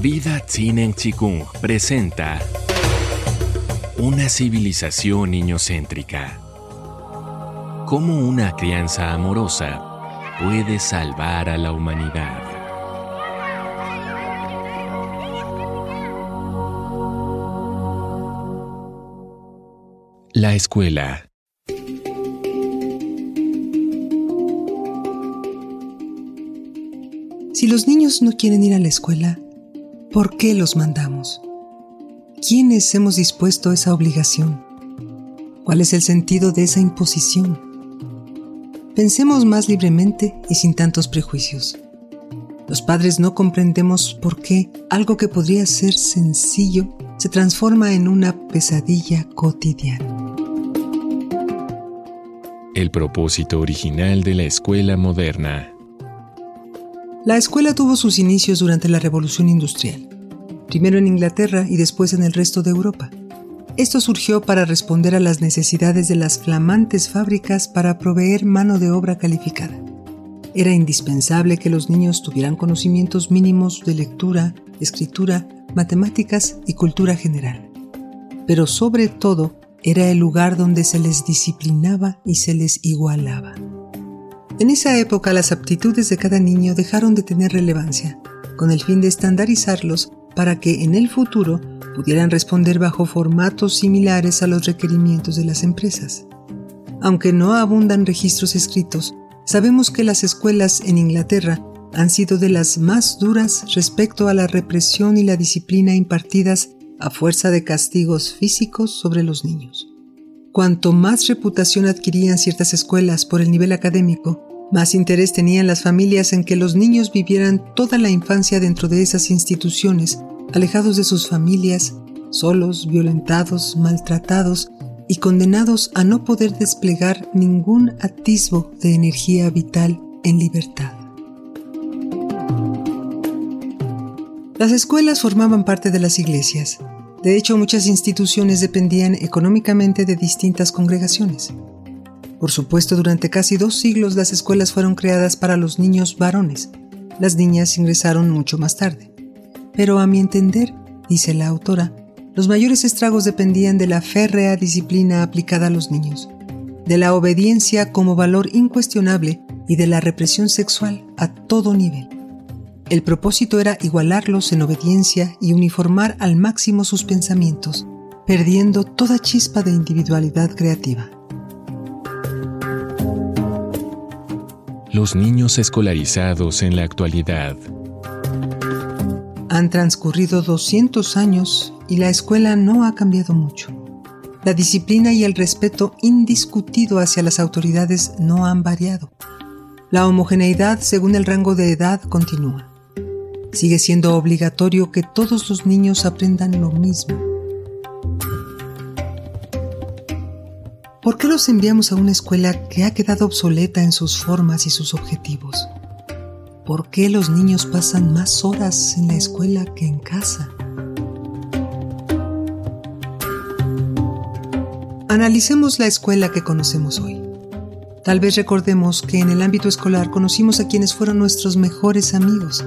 Vida Tsinen Chikung presenta Una civilización niñocéntrica. Cómo una crianza amorosa puede salvar a la humanidad. La escuela. Si los niños no quieren ir a la escuela, ¿por qué los mandamos? ¿Quiénes hemos dispuesto esa obligación? ¿Cuál es el sentido de esa imposición? Pensemos más libremente y sin tantos prejuicios. Los padres no comprendemos por qué algo que podría ser sencillo se transforma en una pesadilla cotidiana. El propósito original de la escuela moderna. La escuela tuvo sus inicios durante la Revolución Industrial, primero en Inglaterra y después en el resto de Europa. Esto surgió para responder a las necesidades de las flamantes fábricas para proveer mano de obra calificada. Era indispensable que los niños tuvieran conocimientos mínimos de lectura, escritura, matemáticas y cultura general. Pero sobre todo, era el lugar donde se les disciplinaba y se les igualaba. En esa época las aptitudes de cada niño dejaron de tener relevancia, con el fin de estandarizarlos para que en el futuro pudieran responder bajo formatos similares a los requerimientos de las empresas. Aunque no abundan registros escritos, sabemos que las escuelas en Inglaterra han sido de las más duras respecto a la represión y la disciplina impartidas a fuerza de castigos físicos sobre los niños. Cuanto más reputación adquirían ciertas escuelas por el nivel académico, más interés tenían las familias en que los niños vivieran toda la infancia dentro de esas instituciones, alejados de sus familias, solos, violentados, maltratados y condenados a no poder desplegar ningún atisbo de energía vital en libertad. Las escuelas formaban parte de las iglesias. De hecho, muchas instituciones dependían económicamente de distintas congregaciones. Por supuesto, durante casi dos siglos las escuelas fueron creadas para los niños varones. Las niñas ingresaron mucho más tarde. Pero a mi entender, dice la autora, los mayores estragos dependían de la férrea disciplina aplicada a los niños, de la obediencia como valor incuestionable y de la represión sexual a todo nivel. El propósito era igualarlos en obediencia y uniformar al máximo sus pensamientos, perdiendo toda chispa de individualidad creativa. Los niños escolarizados en la actualidad. Han transcurrido 200 años y la escuela no ha cambiado mucho. La disciplina y el respeto indiscutido hacia las autoridades no han variado. La homogeneidad según el rango de edad continúa. Sigue siendo obligatorio que todos los niños aprendan lo mismo ¿Por qué los enviamos a una escuela que ha quedado obsoleta en sus formas y sus objetivos? ¿Por qué los niños pasan más horas en la escuela que en casa? Analicemos la escuela que conocemos hoy. Tal vez recordemos que en el ámbito escolar conocimos a quienes fueron nuestros mejores amigos,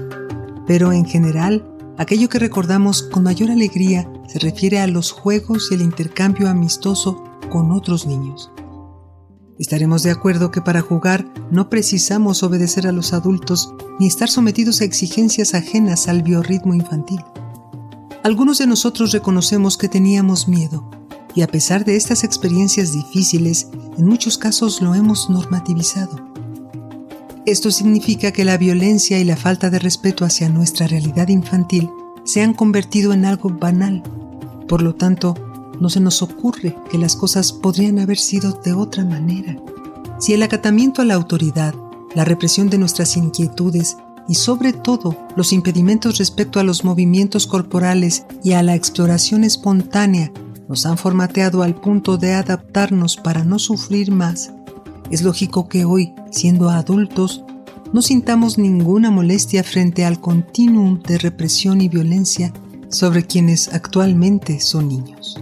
pero en general, aquello que recordamos con mayor alegría se refiere a los juegos y el intercambio amistoso con otros niños. Estaremos de acuerdo que para jugar no precisamos obedecer a los adultos ni estar sometidos a exigencias ajenas al biorritmo infantil. Algunos de nosotros reconocemos que teníamos miedo y a pesar de estas experiencias difíciles, en muchos casos lo hemos normativizado. Esto significa que la violencia y la falta de respeto hacia nuestra realidad infantil se han convertido en algo banal. Por lo tanto, no se nos ocurre que las cosas podrían haber sido de otra manera. Si el acatamiento a la autoridad, la represión de nuestras inquietudes y sobre todo los impedimentos respecto a los movimientos corporales y a la exploración espontánea nos han formateado al punto de adaptarnos para no sufrir más, es lógico que hoy, siendo adultos, no sintamos ninguna molestia frente al continuum de represión y violencia sobre quienes actualmente son niños.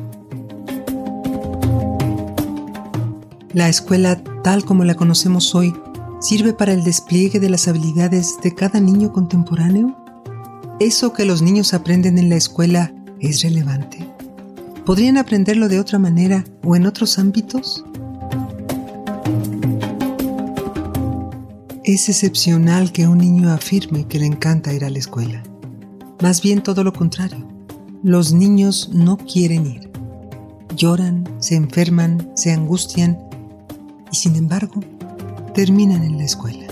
La escuela, tal como la conocemos hoy, sirve para el despliegue de las habilidades de cada niño contemporáneo? ¿Eso que los niños aprenden en la escuela es relevante? ¿Podrían aprenderlo de otra manera o en otros ámbitos? Es excepcional que un niño afirme que le encanta ir a la escuela. Más bien todo lo contrario. Los niños no quieren ir. Lloran, se enferman, se angustian y sin embargo terminan en la escuela.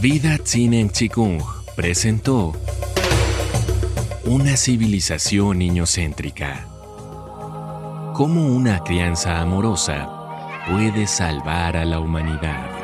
Vida Tzinen Chikung presentó Una civilización niñocéntrica. Cómo una crianza amorosa puede salvar a la humanidad.